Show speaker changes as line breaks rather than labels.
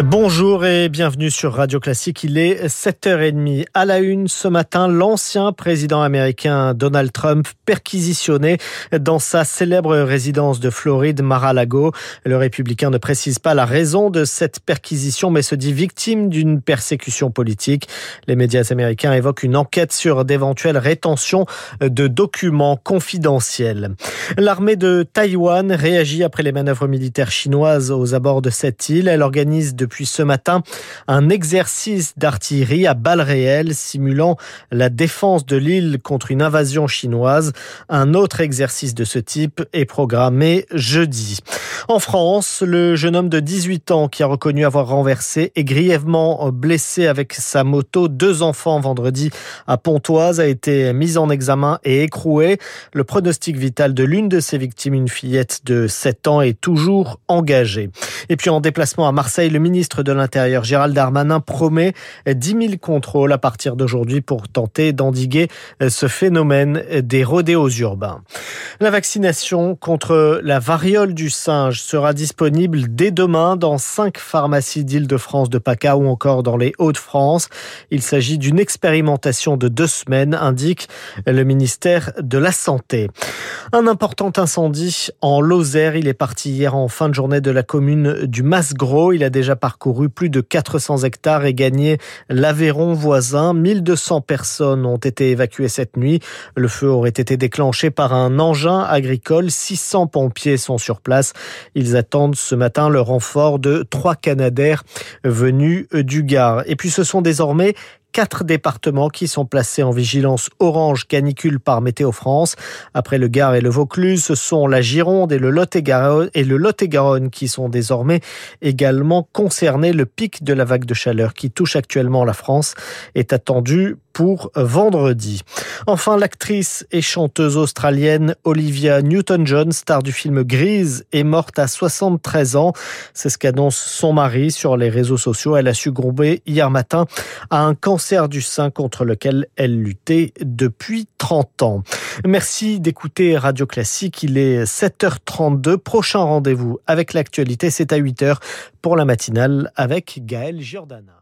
Bonjour et bienvenue sur Radio Classique. Il est 7h30. À la une ce matin, l'ancien président américain Donald Trump perquisitionné dans sa célèbre résidence de Floride, Mar-a-Lago. Le républicain ne précise pas la raison de cette perquisition, mais se dit victime d'une persécution politique. Les médias américains évoquent une enquête sur d'éventuelles rétentions de documents confidentiels. L'armée de Taïwan réagit après les manœuvres militaires chinoises aux abords de cette île. Elle organise depuis ce matin un exercice d'artillerie à balles réelles simulant la défense de l'île contre une invasion chinoise. Un autre exercice de ce type est programmé jeudi. En France, le jeune homme de 18 ans qui a reconnu avoir renversé et grièvement blessé avec sa moto deux enfants vendredi à Pontoise a été mis en examen et écroué. Le pronostic vital de l'une de ses victimes, une fillette de 7 ans, est toujours engagé. Et puis en déplacement à Marseille, le ministre de l'Intérieur Gérald Darmanin promet 10 000 contrôles à partir d'aujourd'hui pour tenter d'endiguer ce phénomène des rodéos urbains. La vaccination contre la variole du singe sera disponible dès demain dans cinq pharmacies d'Île-de-France, de PACA ou encore dans les Hauts-de-France. Il s'agit d'une expérimentation de deux semaines, indique le ministère de la Santé. Un important incendie en Lozère. Il est parti hier en fin de journée de la commune du Masgros. Il a déjà parcouru plus de 400 hectares et gagné l'Aveyron voisin. 1200 personnes ont été évacuées cette nuit. Le feu aurait été déclenché par un engin agricole. 600 pompiers sont sur place. Ils attendent ce matin le renfort de trois Canadaires venus du Gard. Et puis ce sont désormais quatre départements qui sont placés en vigilance orange canicule par Météo France. Après le Gard et le Vaucluse, ce sont la Gironde et le Lot-et-Garonne qui sont désormais également concernés. Le pic de la vague de chaleur qui touche actuellement la France est attendu pour vendredi. Enfin, l'actrice et chanteuse australienne Olivia Newton-John, star du film Grise, est morte à 73 ans. C'est ce qu'annonce son mari sur les réseaux sociaux. Elle a succombé hier matin à un cancer du sein contre lequel elle luttait depuis 30 ans. Merci d'écouter Radio Classique. Il est 7h32. Prochain rendez-vous avec l'actualité, c'est à 8h pour la matinale avec Gaël Giordana.